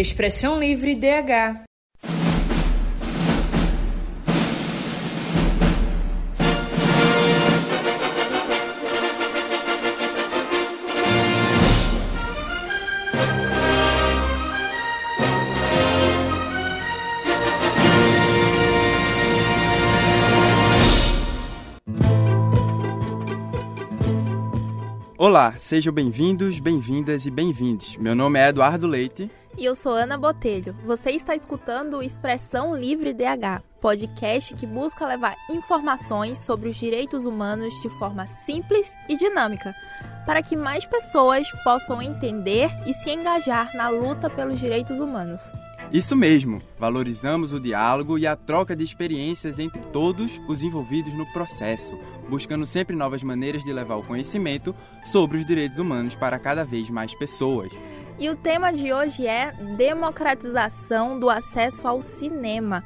Expressão Livre DH. Olá, sejam bem-vindos, bem-vindas e bem-vindos. Meu nome é Eduardo Leite. E eu sou Ana Botelho. Você está escutando o Expressão Livre DH, podcast que busca levar informações sobre os direitos humanos de forma simples e dinâmica, para que mais pessoas possam entender e se engajar na luta pelos direitos humanos. Isso mesmo, valorizamos o diálogo e a troca de experiências entre todos os envolvidos no processo, buscando sempre novas maneiras de levar o conhecimento sobre os direitos humanos para cada vez mais pessoas. E o tema de hoje é democratização do acesso ao cinema.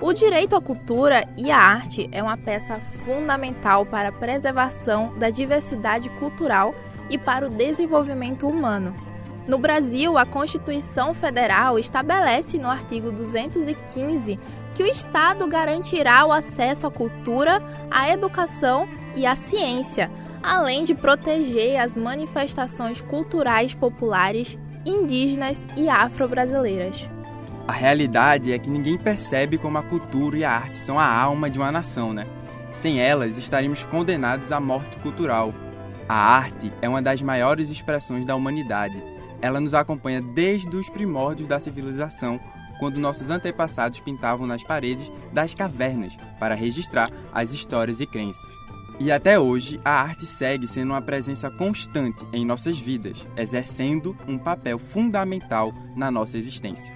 O direito à cultura e à arte é uma peça fundamental para a preservação da diversidade cultural e para o desenvolvimento humano. No Brasil, a Constituição Federal estabelece no artigo 215 que o Estado garantirá o acesso à cultura, à educação e à ciência, além de proteger as manifestações culturais populares indígenas e afro-brasileiras. A realidade é que ninguém percebe como a cultura e a arte são a alma de uma nação, né? Sem elas, estaríamos condenados à morte cultural. A arte é uma das maiores expressões da humanidade. Ela nos acompanha desde os primórdios da civilização, quando nossos antepassados pintavam nas paredes das cavernas para registrar as histórias e crenças. E até hoje, a arte segue sendo uma presença constante em nossas vidas, exercendo um papel fundamental na nossa existência.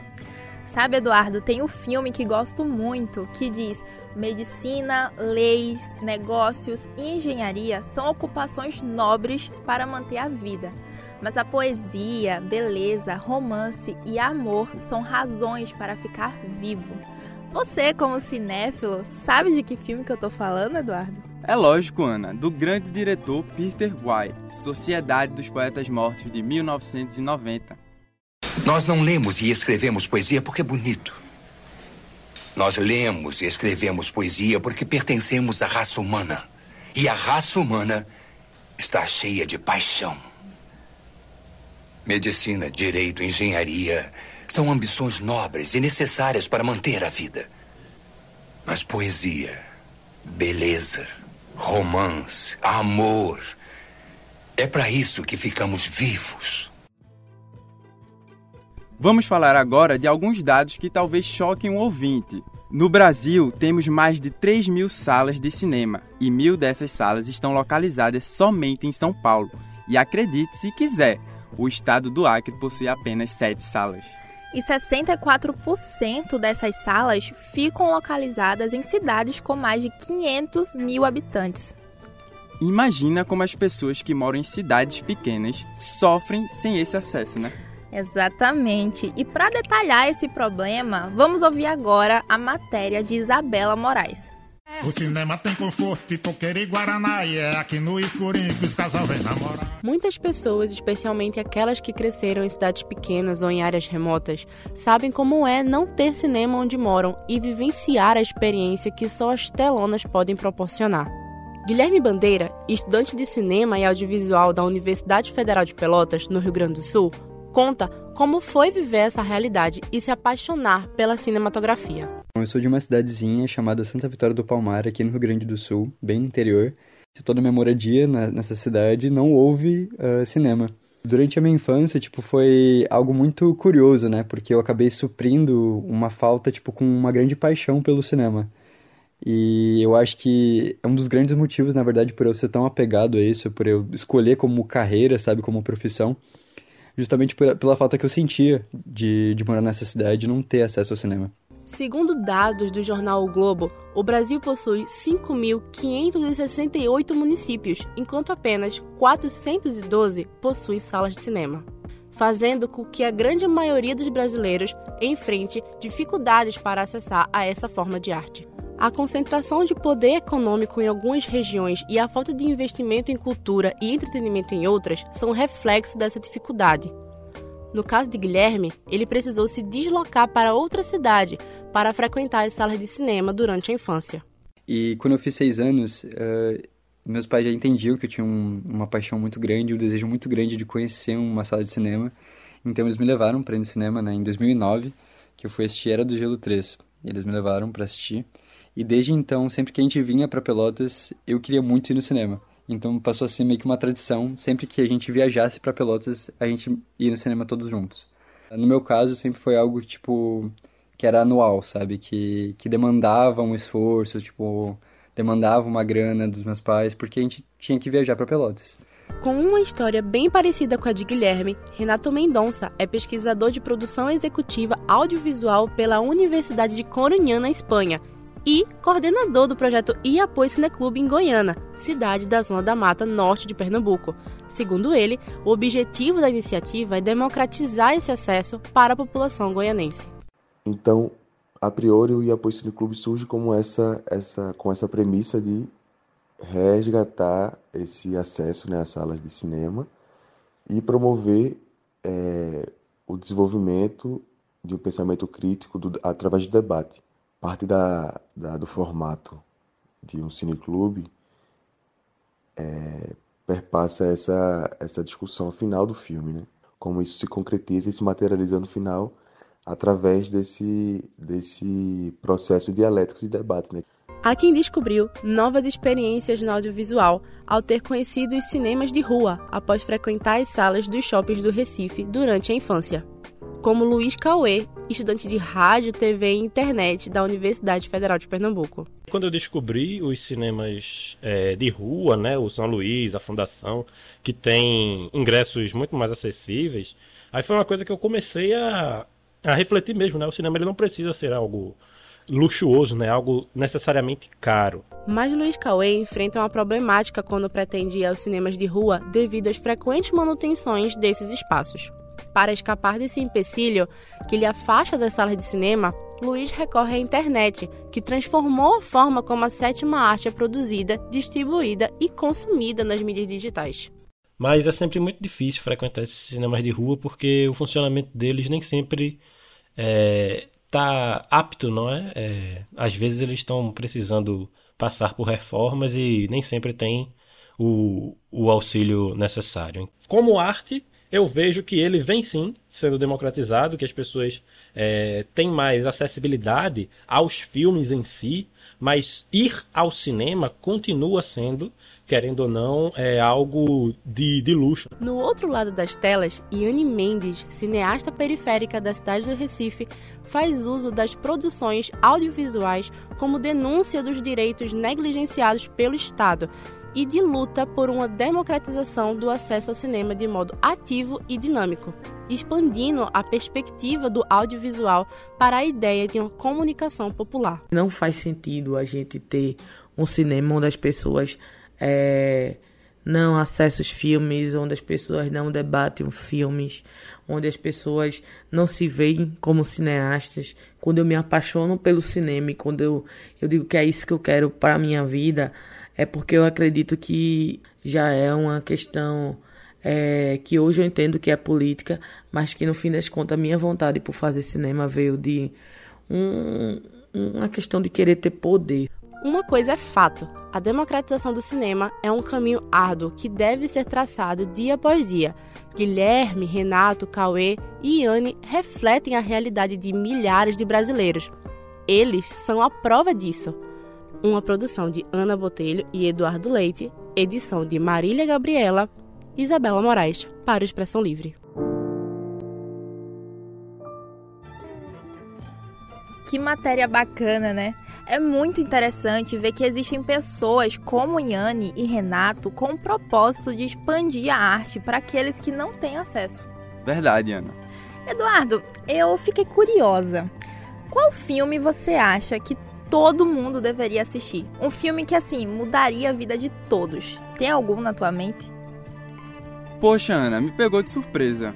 Sabe, Eduardo, tem um filme que gosto muito que diz: medicina, leis, negócios e engenharia são ocupações nobres para manter a vida. Mas a poesia, beleza, romance e amor são razões para ficar vivo. Você, como cinéfilo, sabe de que filme que eu tô falando, Eduardo? É lógico, Ana, do grande diretor Peter White, Sociedade dos Poetas Mortos de 1990. Nós não lemos e escrevemos poesia porque é bonito. Nós lemos e escrevemos poesia porque pertencemos à raça humana. E a raça humana está cheia de paixão. Medicina, direito, engenharia são ambições nobres e necessárias para manter a vida. Mas poesia, beleza, romance, amor. É para isso que ficamos vivos. Vamos falar agora de alguns dados que talvez choquem o ouvinte. No Brasil, temos mais de 3 mil salas de cinema e mil dessas salas estão localizadas somente em São Paulo. E acredite se quiser, o estado do Acre possui apenas 7 salas. E 64% dessas salas ficam localizadas em cidades com mais de 500 mil habitantes. Imagina como as pessoas que moram em cidades pequenas sofrem sem esse acesso, né? Exatamente. E para detalhar esse problema, vamos ouvir agora a matéria de Isabela Moraes. O cinema tem conforto, pipoqueira e guaraná E é aqui no escurinho que os casal vêm namorar. Muitas pessoas, especialmente aquelas que cresceram em cidades pequenas ou em áreas remotas Sabem como é não ter cinema onde moram E vivenciar a experiência que só as telonas podem proporcionar. Guilherme Bandeira, estudante de cinema e audiovisual da Universidade Federal de Pelotas, no Rio Grande do Sul, conta como foi viver essa realidade e se apaixonar pela cinematografia. Eu sou de uma cidadezinha chamada Santa Vitória do Palmar, aqui no Rio Grande do Sul, bem no interior. Toda minha moradia nessa cidade não houve uh, cinema. Durante a minha infância, tipo, foi algo muito curioso, né? Porque eu acabei suprindo uma falta, tipo, com uma grande paixão pelo cinema. E eu acho que é um dos grandes motivos, na verdade, por eu ser tão apegado a isso, por eu escolher como carreira, sabe, como profissão, justamente pela falta que eu sentia de, de morar nessa cidade e não ter acesso ao cinema. Segundo dados do jornal O Globo, o Brasil possui 5.568 municípios, enquanto apenas 412 possuem salas de cinema, fazendo com que a grande maioria dos brasileiros enfrente dificuldades para acessar a essa forma de arte. A concentração de poder econômico em algumas regiões e a falta de investimento em cultura e entretenimento em outras são reflexo dessa dificuldade. No caso de Guilherme, ele precisou se deslocar para outra cidade para frequentar as salas de cinema durante a infância. E quando eu fiz seis anos, uh, meus pais já entendiam que eu tinha um, uma paixão muito grande, um desejo muito grande de conhecer uma sala de cinema. Então eles me levaram para ir no cinema né, em 2009, que eu fui assistir Era do Gelo 3. Eles me levaram para assistir. E desde então, sempre que a gente vinha para Pelotas, eu queria muito ir no cinema. Então passou a ser meio que uma tradição, sempre que a gente viajasse para Pelotas, a gente ia no cinema todos juntos. No meu caso, sempre foi algo tipo que era anual, sabe? Que, que demandava um esforço, tipo, demandava uma grana dos meus pais, porque a gente tinha que viajar para Pelotas. Com uma história bem parecida com a de Guilherme, Renato Mendonça é pesquisador de produção executiva audiovisual pela Universidade de Coruña, na Espanha, e coordenador do projeto Iapoi Cineclube em Goiânia, cidade da Zona da Mata Norte de Pernambuco. Segundo ele, o objetivo da iniciativa é democratizar esse acesso para a população goianense. Então, a priori, o Iapoi Cineclube surge como essa, essa, com essa premissa de resgatar esse acesso né, às salas de cinema e promover é, o desenvolvimento de um pensamento crítico do, através do debate parte da, da, do formato de um cineclube é, perpassa essa, essa discussão final do filme, né? Como isso se concretiza e se materializa no final através desse, desse processo dialético de debate, né? Há quem descobriu novas experiências no audiovisual ao ter conhecido os cinemas de rua após frequentar as salas dos shoppings do Recife durante a infância como Luiz Cauê, estudante de rádio, TV e internet da Universidade Federal de Pernambuco. Quando eu descobri os cinemas é, de rua, né, o São Luís, a Fundação, que tem ingressos muito mais acessíveis, aí foi uma coisa que eu comecei a, a refletir mesmo, né? O cinema ele não precisa ser algo luxuoso, né? Algo necessariamente caro. Mas Luiz Cauê enfrenta uma problemática quando pretende ir aos cinemas de rua devido às frequentes manutenções desses espaços. Para escapar desse empecilho que lhe afasta das salas de cinema, Luiz recorre à internet, que transformou a forma como a sétima arte é produzida, distribuída e consumida nas mídias digitais. Mas é sempre muito difícil frequentar esses cinemas de rua porque o funcionamento deles nem sempre está é, tá apto, não é? é? Às vezes eles estão precisando passar por reformas e nem sempre tem o, o auxílio necessário. Como arte, eu vejo que ele vem sim sendo democratizado, que as pessoas é, têm mais acessibilidade aos filmes em si, mas ir ao cinema continua sendo, querendo ou não, é algo de, de luxo. No outro lado das telas, Iane Mendes, cineasta periférica da cidade do Recife, faz uso das produções audiovisuais como denúncia dos direitos negligenciados pelo Estado e de luta por uma democratização do acesso ao cinema de modo ativo e dinâmico, expandindo a perspectiva do audiovisual para a ideia de uma comunicação popular. Não faz sentido a gente ter um cinema onde as pessoas é, não acessam os filmes, onde as pessoas não debatem filmes, onde as pessoas não se veem como cineastas. Quando eu me apaixono pelo cinema e quando eu, eu digo que é isso que eu quero para a minha vida, é porque eu acredito que já é uma questão é, que hoje eu entendo que é política, mas que no fim das contas a minha vontade por fazer cinema veio de um, uma questão de querer ter poder. Uma coisa é fato: a democratização do cinema é um caminho árduo que deve ser traçado dia após dia. Guilherme, Renato, Cauê e Iane refletem a realidade de milhares de brasileiros. Eles são a prova disso uma produção de Ana Botelho e Eduardo Leite, edição de Marília Gabriela e Isabela Moraes, para o Expressão Livre. Que matéria bacana, né? É muito interessante ver que existem pessoas como Yane e Renato com o propósito de expandir a arte para aqueles que não têm acesso. Verdade, Ana. Eduardo, eu fiquei curiosa. Qual filme você acha que todo mundo deveria assistir. Um filme que, assim, mudaria a vida de todos. Tem algum na tua mente? Poxa, Ana, me pegou de surpresa.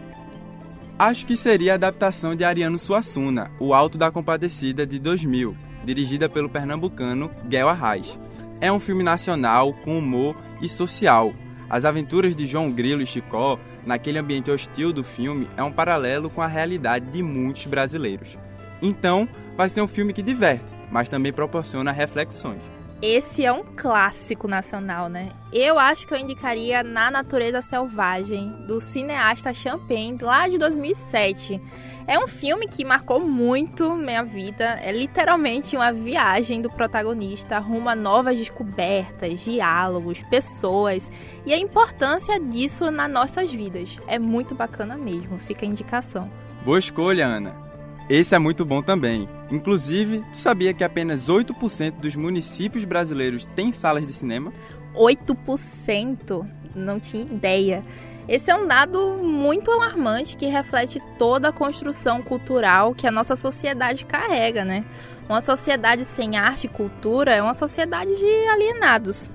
Acho que seria a adaptação de Ariano Suassuna, O Alto da Compadecida de 2000. dirigida pelo pernambucano Guel Arraes. É um filme nacional com humor e social. As aventuras de João Grilo e Chicó, naquele ambiente hostil do filme, é um paralelo com a realidade de muitos brasileiros. Então, vai ser um filme que diverte, mas também proporciona reflexões. Esse é um clássico nacional, né? Eu acho que eu indicaria Na Natureza Selvagem, do cineasta Champagne, lá de 2007. É um filme que marcou muito minha vida. É literalmente uma viagem do protagonista rumo a novas descobertas, diálogos, pessoas e a importância disso nas nossas vidas. É muito bacana mesmo, fica a indicação. Boa escolha, Ana. Esse é muito bom também. Inclusive, tu sabia que apenas 8% dos municípios brasileiros têm salas de cinema? 8%? Não tinha ideia. Esse é um dado muito alarmante que reflete toda a construção cultural que a nossa sociedade carrega, né? Uma sociedade sem arte e cultura é uma sociedade de alienados.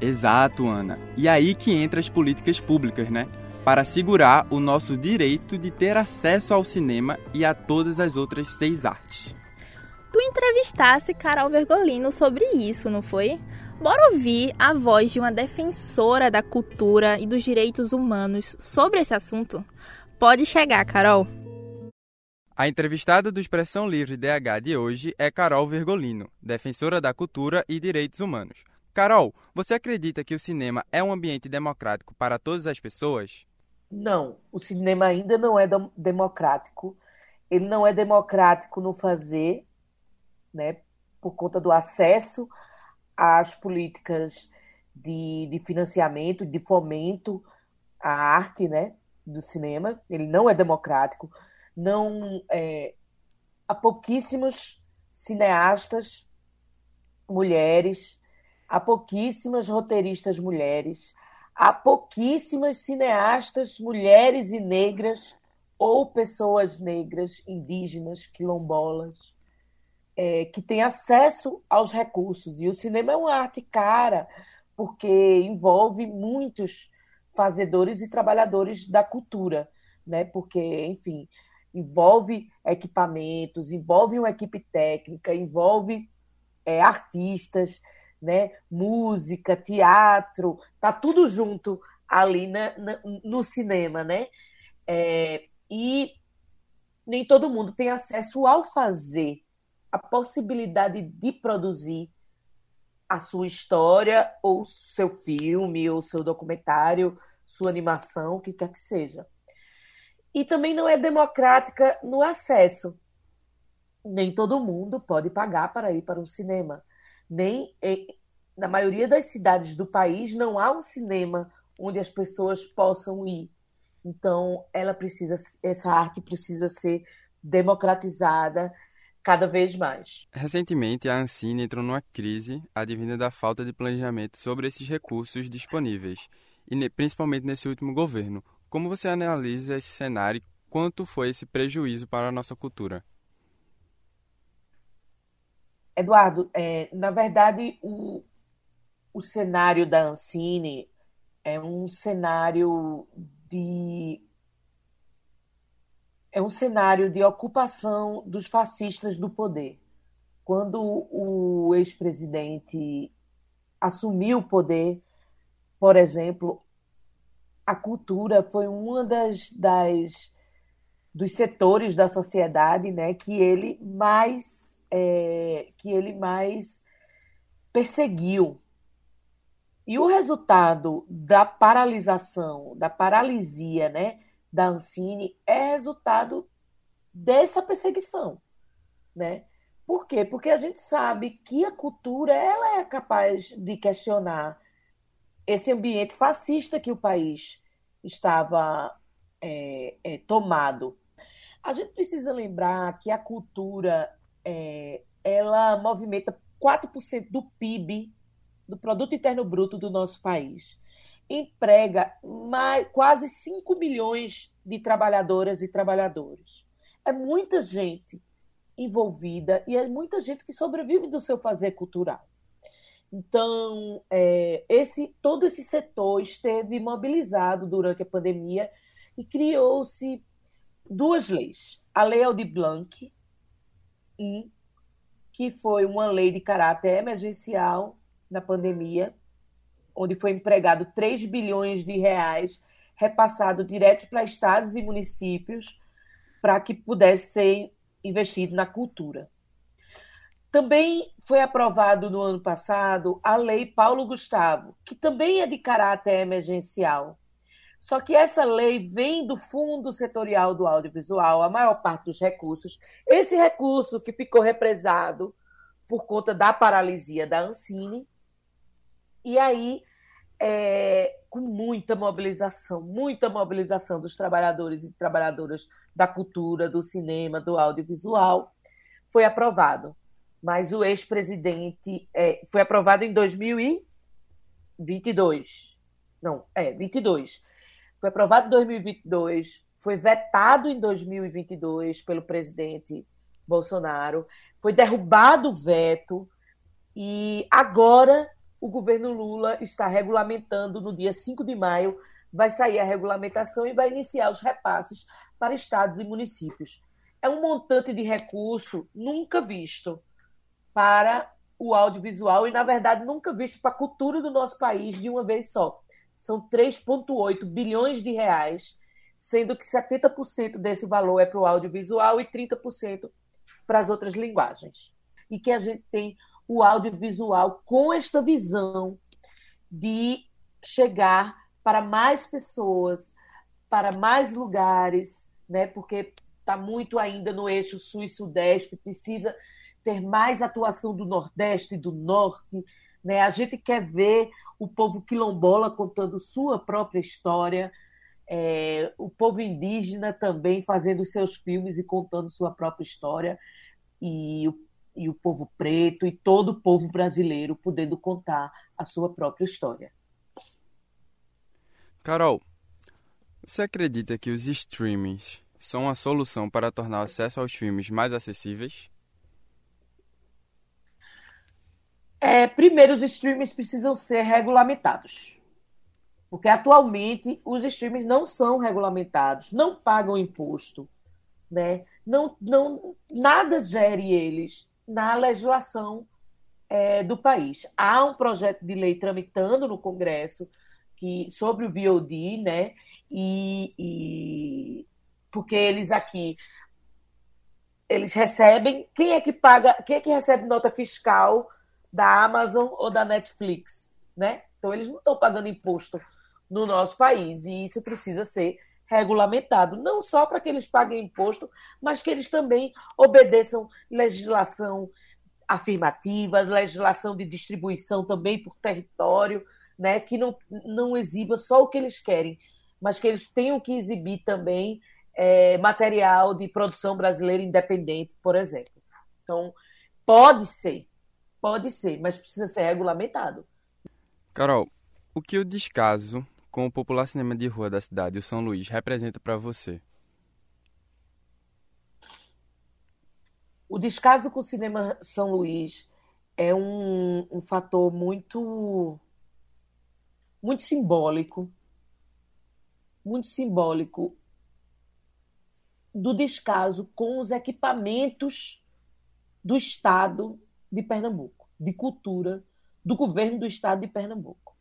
Exato, Ana. E aí que entra as políticas públicas, né? Para assegurar o nosso direito de ter acesso ao cinema e a todas as outras seis artes. Tu entrevistasse Carol Vergolino sobre isso, não foi? Bora ouvir a voz de uma defensora da cultura e dos direitos humanos sobre esse assunto? Pode chegar, Carol. A entrevistada do Expressão Livre DH de hoje é Carol Vergolino, defensora da cultura e direitos humanos. Carol, você acredita que o cinema é um ambiente democrático para todas as pessoas? Não, o cinema ainda não é democrático. Ele não é democrático no fazer, né, por conta do acesso às políticas de, de financiamento, de fomento à arte, né, do cinema. Ele não é democrático. Não é, há pouquíssimos cineastas mulheres, há pouquíssimas roteiristas mulheres, há pouquíssimas cineastas mulheres e negras ou pessoas negras, indígenas, quilombolas, é, que têm acesso aos recursos. E o cinema é uma arte cara, porque envolve muitos fazedores e trabalhadores da cultura, né? Porque, enfim, envolve equipamentos, envolve uma equipe técnica, envolve é, artistas, né? Música, teatro, tá tudo junto ali na, na, no cinema, né? É, e nem todo mundo tem acesso ao fazer, a possibilidade de produzir a sua história, ou seu filme, ou seu documentário, sua animação, o que quer que seja. E também não é democrática no acesso. Nem todo mundo pode pagar para ir para um cinema nem na maioria das cidades do país não há um cinema onde as pessoas possam ir. Então, ela precisa, essa arte precisa ser democratizada cada vez mais. Recentemente, a Ancine entrou numa crise advinda da falta de planejamento sobre esses recursos disponíveis, e principalmente nesse último governo. Como você analisa esse cenário? Quanto foi esse prejuízo para a nossa cultura? Eduardo, é, na verdade, o, o cenário da Ancine é um cenário de é um cenário de ocupação dos fascistas do poder. Quando o ex-presidente assumiu o poder, por exemplo, a cultura foi uma das, das dos setores da sociedade, né, que ele mais é, que ele mais perseguiu. E o resultado da paralisação, da paralisia né, da Ancine, é resultado dessa perseguição. Né? Por quê? Porque a gente sabe que a cultura ela é capaz de questionar esse ambiente fascista que o país estava é, é, tomado. A gente precisa lembrar que a cultura é, ela movimenta 4% do PIB, do Produto Interno Bruto do nosso país. Emprega mais, quase 5 milhões de trabalhadoras e trabalhadores. É muita gente envolvida e é muita gente que sobrevive do seu fazer cultural. Então, é, esse todo esse setor esteve mobilizado durante a pandemia e criou-se duas leis. A Lei Aldir Blanc, que foi uma lei de caráter emergencial na pandemia, onde foi empregado 3 bilhões de reais repassado direto para estados e municípios para que pudesse ser investido na cultura. Também foi aprovado no ano passado a Lei Paulo Gustavo, que também é de caráter emergencial. Só que essa lei vem do Fundo Setorial do Audiovisual, a maior parte dos recursos. Esse recurso que ficou represado por conta da paralisia da Ancine. E aí, é, com muita mobilização, muita mobilização dos trabalhadores e trabalhadoras da cultura, do cinema, do audiovisual, foi aprovado mas o ex-presidente é, foi aprovado em 2022. Não, é, 22. Foi aprovado em 2022, foi vetado em 2022 pelo presidente Bolsonaro, foi derrubado o veto e agora o governo Lula está regulamentando no dia 5 de maio, vai sair a regulamentação e vai iniciar os repasses para estados e municípios. É um montante de recurso nunca visto para o audiovisual e, na verdade, nunca visto para a cultura do nosso país de uma vez só. São 3,8 bilhões de reais, sendo que 70% desse valor é para o audiovisual e 30% para as outras linguagens. E que a gente tem o audiovisual com esta visão de chegar para mais pessoas, para mais lugares, né? porque está muito ainda no eixo sul e sudeste, precisa ter mais atuação do Nordeste e do Norte. Né? A gente quer ver o povo quilombola contando sua própria história, é, o povo indígena também fazendo seus filmes e contando sua própria história, e o, e o povo preto e todo o povo brasileiro podendo contar a sua própria história. Carol, você acredita que os streamings são a solução para tornar o acesso aos filmes mais acessíveis? É, primeiro, os streamers precisam ser regulamentados. Porque atualmente os streamers não são regulamentados, não pagam imposto, né? não, não, nada gere eles na legislação é, do país. Há um projeto de lei tramitando no Congresso que, sobre o VOD, né? E, e porque eles aqui eles recebem. Quem é que paga? Quem é que recebe nota fiscal da Amazon ou da Netflix, né? Então eles não estão pagando imposto no nosso país e isso precisa ser regulamentado, não só para que eles paguem imposto, mas que eles também obedeçam legislação afirmativa, legislação de distribuição também por território, né? Que não, não exiba só o que eles querem, mas que eles tenham que exibir também é, material de produção brasileira independente, por exemplo. Então, pode ser, Pode ser, mas precisa ser regulamentado. Carol, o que o descaso com o popular cinema de rua da cidade, o São Luís, representa para você? O descaso com o cinema São Luís é um, um fator muito muito simbólico, muito simbólico do descaso com os equipamentos do Estado de Pernambuco, de cultura do governo do estado de Pernambuco.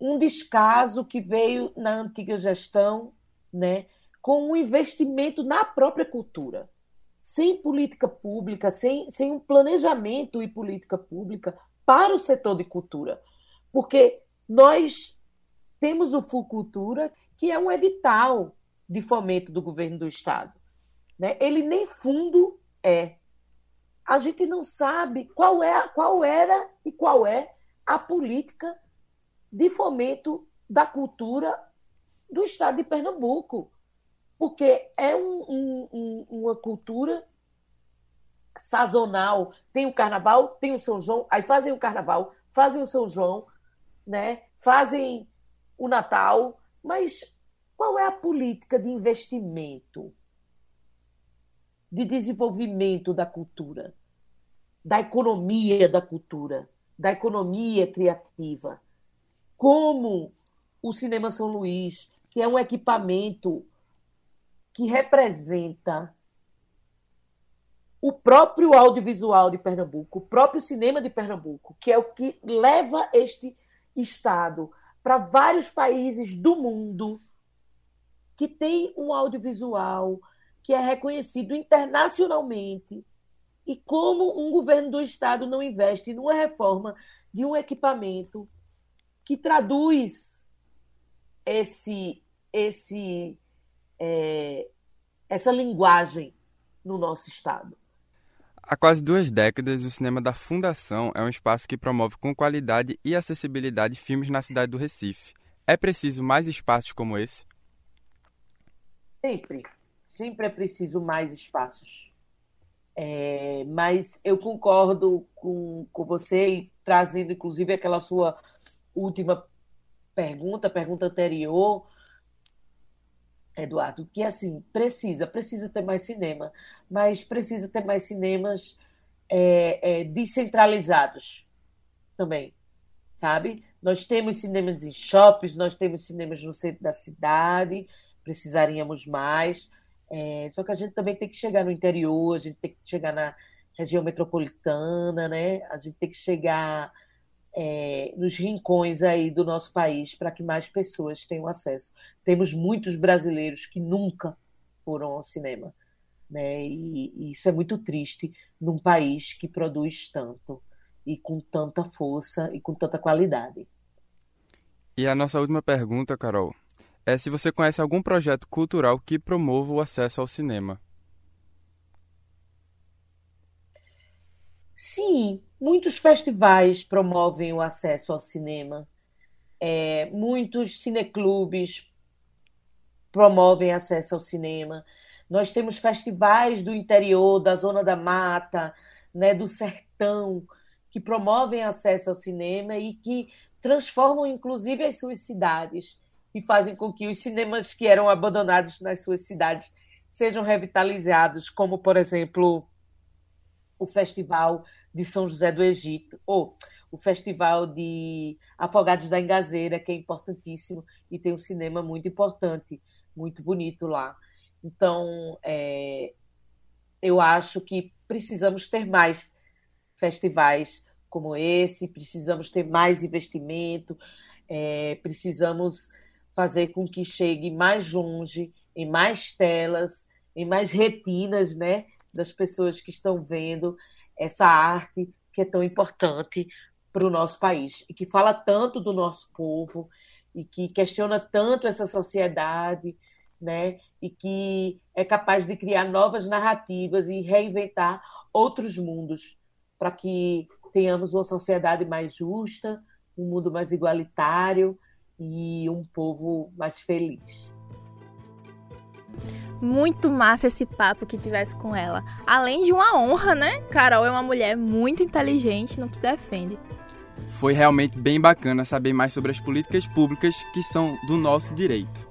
Um descaso que veio na antiga gestão, né, com um investimento na própria cultura, sem política pública, sem, sem um planejamento e política pública para o setor de cultura. Porque nós temos o Fulcultura, que é um edital de fomento do governo do Estado. Né? Ele nem fundo é a gente não sabe qual, é, qual era e qual é a política de fomento da cultura do estado de Pernambuco. Porque é um, um, um, uma cultura sazonal. Tem o carnaval, tem o São João, aí fazem o carnaval, fazem o São João, né? fazem o Natal, mas qual é a política de investimento de desenvolvimento da cultura, da economia da cultura, da economia criativa. Como o Cinema São Luís, que é um equipamento que representa o próprio audiovisual de Pernambuco, o próprio cinema de Pernambuco, que é o que leva este Estado para vários países do mundo que tem um audiovisual que é reconhecido internacionalmente e como um governo do Estado não investe numa reforma de um equipamento que traduz esse, esse, é, essa linguagem no nosso Estado. Há quase duas décadas, o cinema da Fundação é um espaço que promove com qualidade e acessibilidade filmes na cidade do Recife. É preciso mais espaços como esse? Sempre. Sempre é preciso mais espaços. É, mas eu concordo com, com você, e trazendo inclusive aquela sua última pergunta, pergunta anterior, Eduardo, que assim, precisa, precisa ter mais cinema, mas precisa ter mais cinemas é, é, descentralizados também, sabe? Nós temos cinemas em shoppings, nós temos cinemas no centro da cidade, precisaríamos mais, é, só que a gente também tem que chegar no interior, a gente tem que chegar na região metropolitana, né? A gente tem que chegar é, nos rincões aí do nosso país para que mais pessoas tenham acesso. Temos muitos brasileiros que nunca foram ao cinema, né? E, e isso é muito triste num país que produz tanto e com tanta força e com tanta qualidade. E a nossa última pergunta, Carol, é se você conhece algum projeto cultural que promova o acesso ao cinema. Sim, muitos festivais promovem o acesso ao cinema. É, muitos cineclubes promovem acesso ao cinema. Nós temos festivais do interior, da zona da mata, né, do sertão, que promovem acesso ao cinema e que transformam, inclusive, as suas cidades e fazem com que os cinemas que eram abandonados nas suas cidades sejam revitalizados, como, por exemplo, o Festival de São José do Egito, ou o Festival de Afogados da Engazeira, que é importantíssimo e tem um cinema muito importante, muito bonito lá. Então, é, eu acho que precisamos ter mais festivais como esse, precisamos ter mais investimento, é, precisamos fazer com que chegue mais longe, em mais telas, em mais retinas, né? das pessoas que estão vendo essa arte que é tão importante para o nosso país e que fala tanto do nosso povo e que questiona tanto essa sociedade, né? E que é capaz de criar novas narrativas e reinventar outros mundos para que tenhamos uma sociedade mais justa, um mundo mais igualitário e um povo mais feliz. Muito massa esse papo que tivesse com ela. Além de uma honra, né? Carol é uma mulher muito inteligente no que defende. Foi realmente bem bacana saber mais sobre as políticas públicas que são do nosso direito.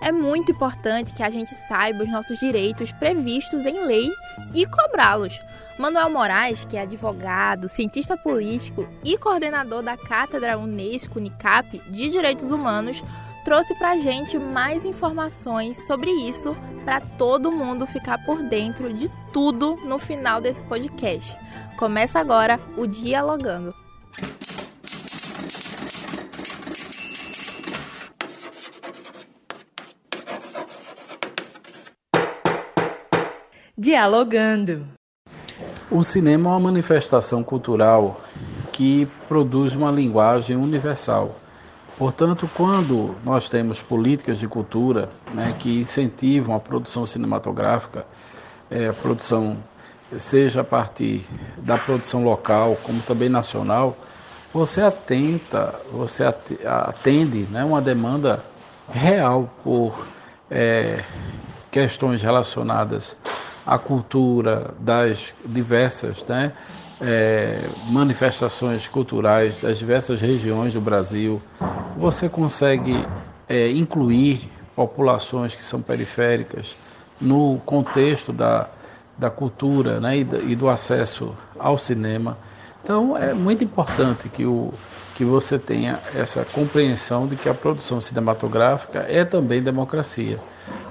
É muito importante que a gente saiba os nossos direitos previstos em lei e cobrá-los. Manuel Moraes, que é advogado, cientista político e coordenador da Cátedra Unesco Unicap de Direitos Humanos, trouxe pra gente mais informações sobre isso para todo mundo ficar por dentro de tudo no final desse podcast. Começa agora o Dialogando. Dialogando. O cinema é uma manifestação cultural que produz uma linguagem universal Portanto, quando nós temos políticas de cultura né, que incentivam a produção cinematográfica, é, produção seja a partir da produção local como também nacional, você atenta, você atende né, uma demanda real por é, questões relacionadas à cultura das diversas né, é, manifestações culturais das diversas regiões do Brasil, você consegue é, incluir populações que são periféricas no contexto da, da cultura né, e do acesso ao cinema. Então é muito importante que, o, que você tenha essa compreensão de que a produção cinematográfica é também democracia,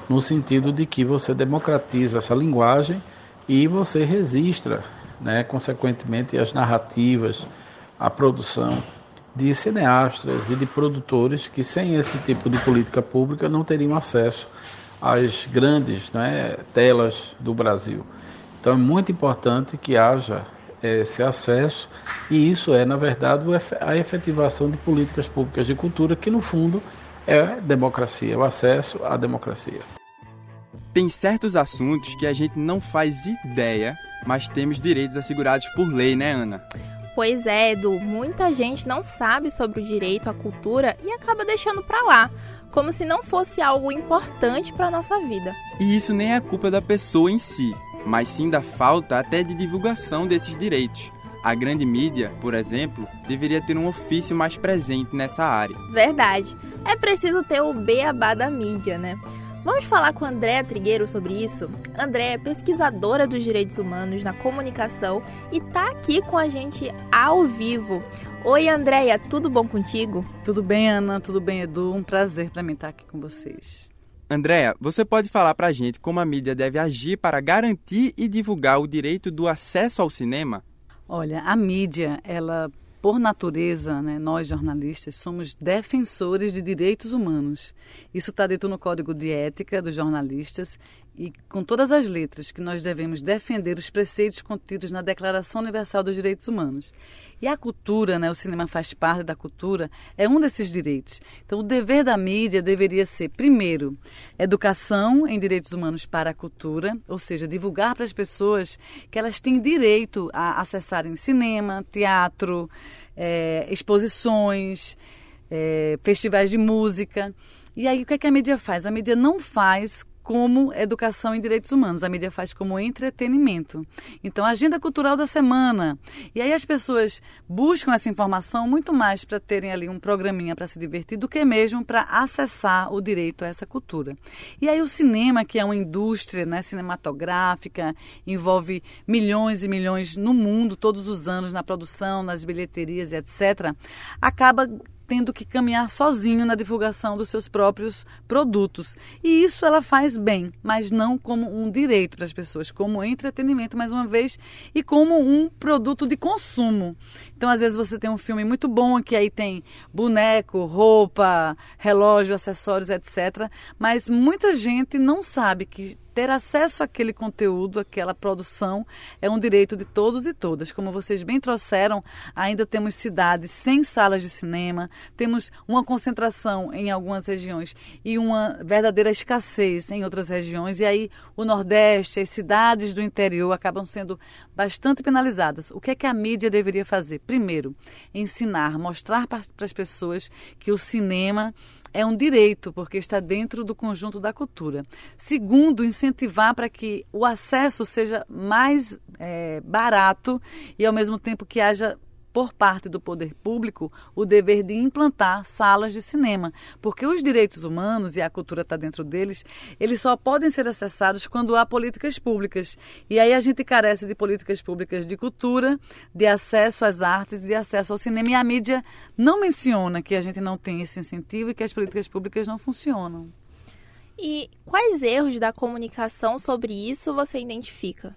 no sentido de que você democratiza essa linguagem e você registra, né, consequentemente, as narrativas, a produção de cineastas e de produtores que, sem esse tipo de política pública, não teriam acesso às grandes né, telas do Brasil. Então, é muito importante que haja esse acesso, e isso é, na verdade, a efetivação de políticas públicas de cultura, que no fundo é democracia, o acesso à democracia. Tem certos assuntos que a gente não faz ideia, mas temos direitos assegurados por lei, né, Ana? Pois é, Edu, muita gente não sabe sobre o direito à cultura e acaba deixando para lá, como se não fosse algo importante para nossa vida. E isso nem é culpa da pessoa em si, mas sim da falta até de divulgação desses direitos. A grande mídia, por exemplo, deveria ter um ofício mais presente nessa área. Verdade. É preciso ter o beabá da mídia, né? Vamos falar com Andréa Trigueiro sobre isso? Andréa é pesquisadora dos direitos humanos na comunicação e está aqui com a gente ao vivo. Oi, Andréia, tudo bom contigo? Tudo bem, Ana, tudo bem, Edu. Um prazer para mim estar aqui com vocês. Andréa, você pode falar para a gente como a mídia deve agir para garantir e divulgar o direito do acesso ao cinema? Olha, a mídia, ela por natureza, né, nós jornalistas somos defensores de direitos humanos. Isso está dito no Código de Ética dos Jornalistas e com todas as letras que nós devemos defender os preceitos contidos na Declaração Universal dos Direitos Humanos. E a cultura, né, o cinema faz parte da cultura, é um desses direitos. Então, o dever da mídia deveria ser, primeiro, educação em direitos humanos para a cultura, ou seja, divulgar para as pessoas que elas têm direito a acessarem cinema, teatro, é, exposições, é, festivais de música. E aí, o que, é que a mídia faz? A mídia não faz como educação em direitos humanos, a mídia faz como entretenimento. Então, agenda cultural da semana. E aí as pessoas buscam essa informação muito mais para terem ali um programinha para se divertir do que mesmo para acessar o direito a essa cultura. E aí o cinema, que é uma indústria né, cinematográfica, envolve milhões e milhões no mundo todos os anos na produção, nas bilheterias etc., acaba tendo que caminhar sozinho na divulgação dos seus próprios produtos. E isso ela faz bem, mas não como um direito das pessoas, como entretenimento, mais uma vez, e como um produto de consumo. Então, às vezes, você tem um filme muito bom que aí tem boneco, roupa, relógio, acessórios, etc. Mas muita gente não sabe que ter acesso àquele conteúdo, àquela produção, é um direito de todos e todas. Como vocês bem trouxeram, ainda temos cidades sem salas de cinema, temos uma concentração em algumas regiões e uma verdadeira escassez em outras regiões. E aí o Nordeste, as cidades do interior acabam sendo bastante penalizadas. O que é que a mídia deveria fazer? Primeiro, ensinar, mostrar para as pessoas que o cinema é um direito, porque está dentro do conjunto da cultura. Segundo, incentivar para que o acesso seja mais é, barato e, ao mesmo tempo, que haja por parte do poder público o dever de implantar salas de cinema, porque os direitos humanos e a cultura está dentro deles, eles só podem ser acessados quando há políticas públicas. E aí a gente carece de políticas públicas de cultura, de acesso às artes, de acesso ao cinema. E a mídia não menciona que a gente não tem esse incentivo e que as políticas públicas não funcionam. E quais erros da comunicação sobre isso você identifica?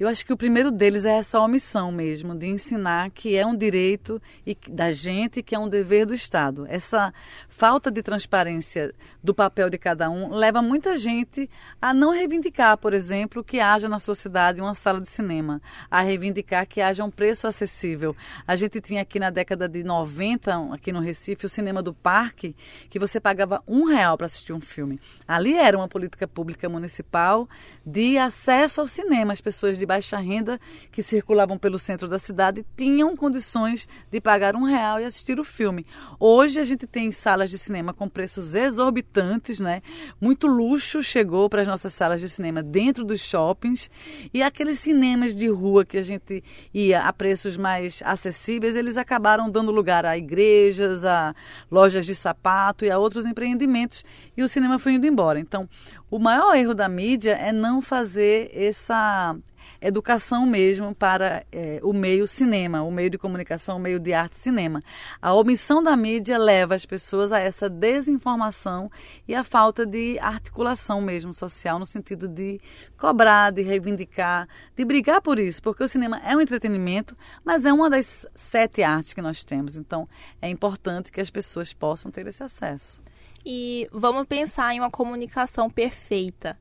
Eu acho que o primeiro deles é essa omissão mesmo, de ensinar que é um direito da gente, que é um dever do Estado. Essa falta de transparência do papel de cada um leva muita gente a não reivindicar, por exemplo, que haja na sua cidade uma sala de cinema, a reivindicar que haja um preço acessível. A gente tinha aqui na década de 90, aqui no Recife, o cinema do parque, que você pagava um real para assistir um filme. Ali era uma política pública municipal de acesso ao cinema. As pessoas de baixa renda que circulavam pelo centro da cidade tinham condições de pagar um real e assistir o filme. Hoje a gente tem salas de cinema com preços exorbitantes, né? Muito luxo chegou para as nossas salas de cinema dentro dos shoppings e aqueles cinemas de rua que a gente ia a preços mais acessíveis, eles acabaram dando lugar a igrejas, a lojas de sapato e a outros empreendimentos e o cinema foi indo embora. Então, o maior erro da mídia é não fazer essa educação mesmo para é, o meio cinema, o meio de comunicação, o meio de arte cinema. A omissão da mídia leva as pessoas a essa desinformação e a falta de articulação mesmo social, no sentido de cobrar, de reivindicar, de brigar por isso, porque o cinema é um entretenimento, mas é uma das sete artes que nós temos. Então, é importante que as pessoas possam ter esse acesso. E vamos pensar em uma comunicação perfeita.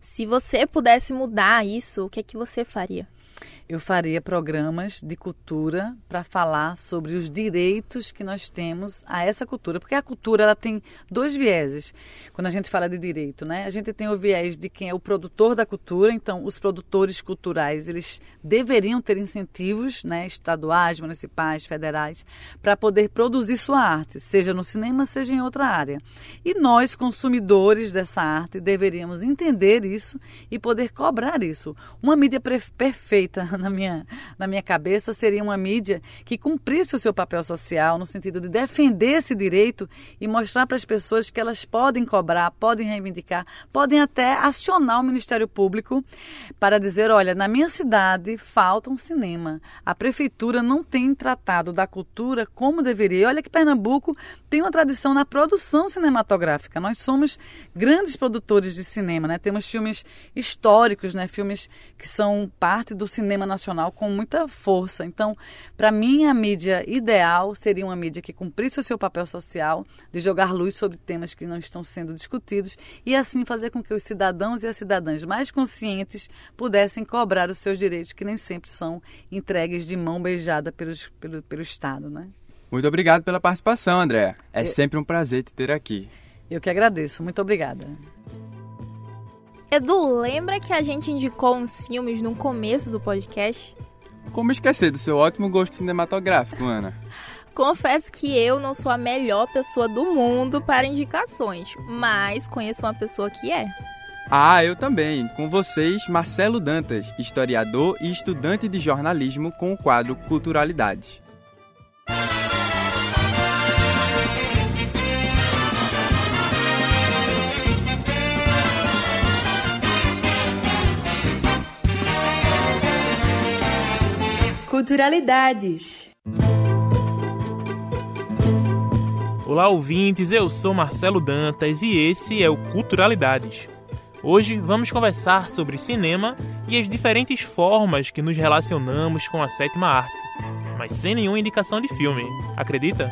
Se você pudesse mudar isso, o que é que você faria? Eu faria programas de cultura para falar sobre os direitos que nós temos a essa cultura, porque a cultura ela tem dois vieses. Quando a gente fala de direito, né? A gente tem o viés de quem é o produtor da cultura, então os produtores culturais, eles deveriam ter incentivos, né, estaduais, municipais, federais, para poder produzir sua arte, seja no cinema, seja em outra área. E nós, consumidores dessa arte, deveríamos entender isso e poder cobrar isso. Uma mídia perfeita na minha, na minha cabeça seria uma mídia que cumprisse o seu papel social, no sentido de defender esse direito e mostrar para as pessoas que elas podem cobrar, podem reivindicar, podem até acionar o Ministério Público para dizer: olha, na minha cidade falta um cinema. A prefeitura não tem tratado da cultura como deveria. Olha que Pernambuco tem uma tradição na produção cinematográfica. Nós somos grandes produtores de cinema, né? Temos filmes históricos, né? Filmes que são parte do cinema nacional com muita força. Então, para mim, a mídia ideal seria uma mídia que cumprisse o seu papel social, de jogar luz sobre temas que não estão sendo discutidos e assim fazer com que os cidadãos e as cidadãs mais conscientes pudessem cobrar os seus direitos, que nem sempre são entregues de mão beijada pelos, pelo, pelo Estado. Né? Muito obrigado pela participação, André. É Eu... sempre um prazer te ter aqui. Eu que agradeço. Muito obrigada. Edu, lembra que a gente indicou uns filmes no começo do podcast? Como esquecer do seu ótimo gosto cinematográfico, Ana? Confesso que eu não sou a melhor pessoa do mundo para indicações, mas conheço uma pessoa que é. Ah, eu também. Com vocês, Marcelo Dantas, historiador e estudante de jornalismo com o quadro Culturalidade. Culturalidades. Olá, ouvintes. Eu sou Marcelo Dantas e esse é o Culturalidades. Hoje vamos conversar sobre cinema e as diferentes formas que nos relacionamos com a sétima arte, mas sem nenhuma indicação de filme, acredita?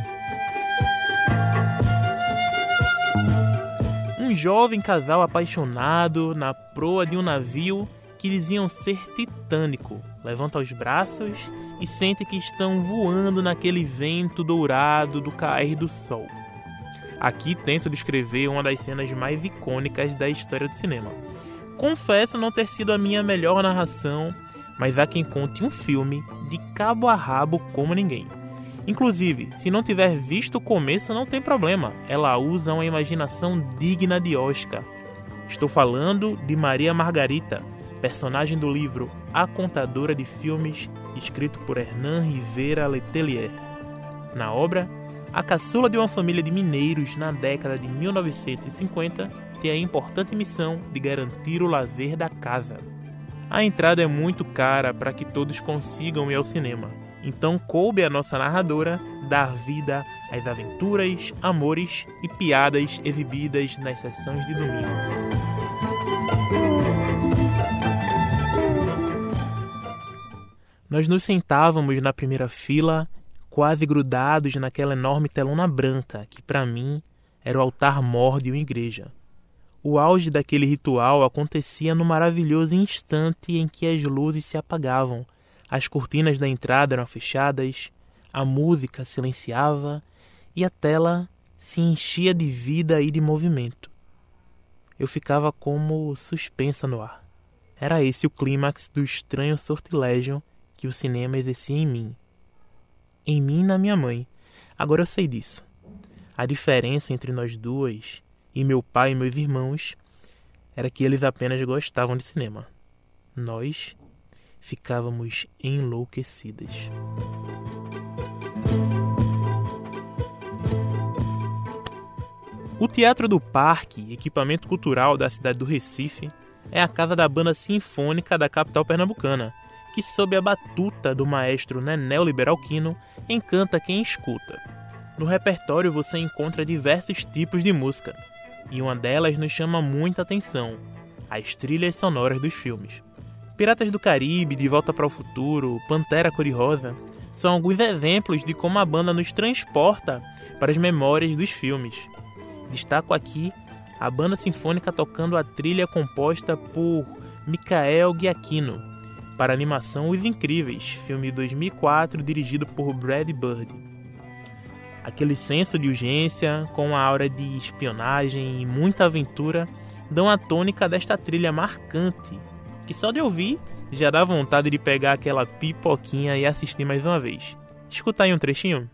Um jovem casal apaixonado na proa de um navio que diziam ser titânico. Levanta os braços e sente que estão voando naquele vento dourado do cair do sol. Aqui tento descrever uma das cenas mais icônicas da história do cinema. Confesso não ter sido a minha melhor narração, mas há quem conte um filme de cabo a rabo como ninguém. Inclusive, se não tiver visto o começo, não tem problema, ela usa uma imaginação digna de Oscar. Estou falando de Maria Margarita, personagem do livro A Contadora de Filmes, escrito por Hernan Rivera Letelier. Na obra, a caçula de uma família de mineiros na década de 1950 tem a importante missão de garantir o lazer da casa. A entrada é muito cara para que todos consigam ir ao cinema, então coube a nossa narradora dar vida às aventuras, amores e piadas exibidas nas sessões de domingo. Nós nos sentávamos na primeira fila, quase grudados naquela enorme telona branca, que para mim era o altar mor de uma igreja. O auge daquele ritual acontecia no maravilhoso instante em que as luzes se apagavam, as cortinas da entrada eram fechadas, a música silenciava e a tela se enchia de vida e de movimento. Eu ficava como suspensa no ar. Era esse o clímax do estranho sortilégio que o cinema exercia em mim. Em mim e na minha mãe. Agora eu sei disso. A diferença entre nós duas e meu pai e meus irmãos era que eles apenas gostavam de cinema. Nós ficávamos enlouquecidas. O Teatro do Parque, equipamento cultural da cidade do Recife, é a casa da banda sinfônica da capital pernambucana, que sob a batuta do maestro Nenel Liberalquino, encanta quem escuta. No repertório você encontra diversos tipos de música, e uma delas nos chama muita atenção: as trilhas sonoras dos filmes. Piratas do Caribe, De Volta para o Futuro, Pantera Cor-de-Rosa são alguns exemplos de como a banda nos transporta para as memórias dos filmes. Destaco aqui a banda sinfônica tocando a trilha composta por Michael Giacchino para a animação Os Incríveis, filme de 2004 dirigido por Brad Bird. Aquele senso de urgência, com a aura de espionagem e muita aventura, dão a tônica desta trilha marcante, que só de ouvir já dá vontade de pegar aquela pipoquinha e assistir mais uma vez. Escuta aí um trechinho.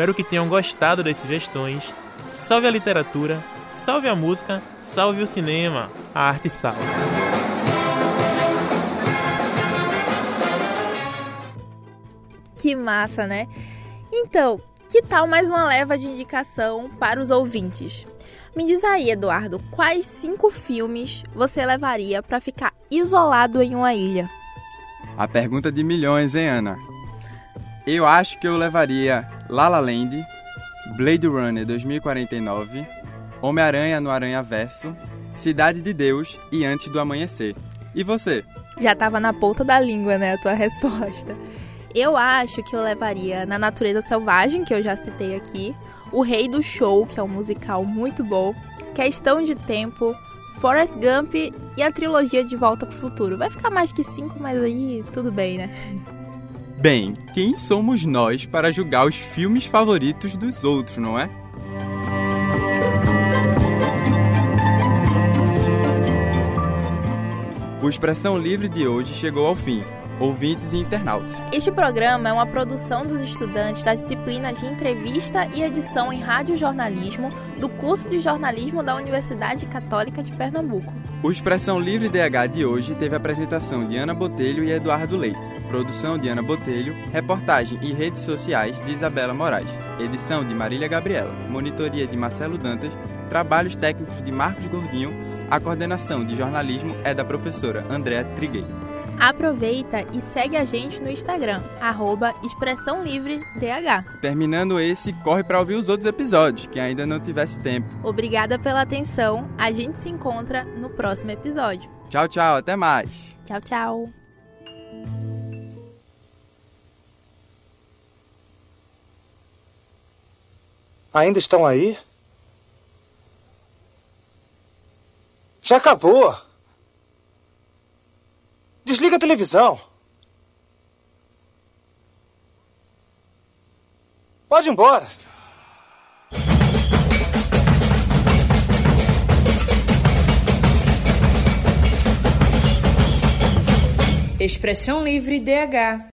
Espero que tenham gostado das sugestões. Salve a literatura, salve a música, salve o cinema, a arte salve. Que massa, né? Então, que tal mais uma leva de indicação para os ouvintes? Me diz aí, Eduardo, quais cinco filmes você levaria para ficar isolado em uma ilha? A pergunta de milhões, hein, Ana? Eu acho que eu levaria La La Land, Blade Runner 2049, Homem-Aranha no Aranha Verso, Cidade de Deus e Antes do Amanhecer. E você? Já tava na ponta da língua, né, a tua resposta. Eu acho que eu levaria Na Natureza Selvagem, que eu já citei aqui, O Rei do Show, que é um musical muito bom, Questão de Tempo, Forrest Gump e a trilogia De Volta pro Futuro. Vai ficar mais que cinco, mas aí tudo bem, né? Bem, quem somos nós para julgar os filmes favoritos dos outros, não é? O Expressão Livre de hoje chegou ao fim. Ouvintes e internautas. Este programa é uma produção dos estudantes da disciplina de entrevista e edição em radiojornalismo do curso de jornalismo da Universidade Católica de Pernambuco. O Expressão Livre DH de hoje teve a apresentação de Ana Botelho e Eduardo Leite, produção de Ana Botelho, reportagem e redes sociais de Isabela Moraes, edição de Marília Gabriela, monitoria de Marcelo Dantas, trabalhos técnicos de Marcos Gordinho, a coordenação de jornalismo é da professora Andréa Trigueiro. Aproveita e segue a gente no Instagram, arroba Expressão Livre DH. Terminando esse, corre para ouvir os outros episódios, que ainda não tivesse tempo. Obrigada pela atenção. A gente se encontra no próximo episódio. Tchau, tchau. Até mais. Tchau, tchau. Ainda estão aí? Já acabou! Desliga a televisão. Pode ir embora. Expressão Livre DH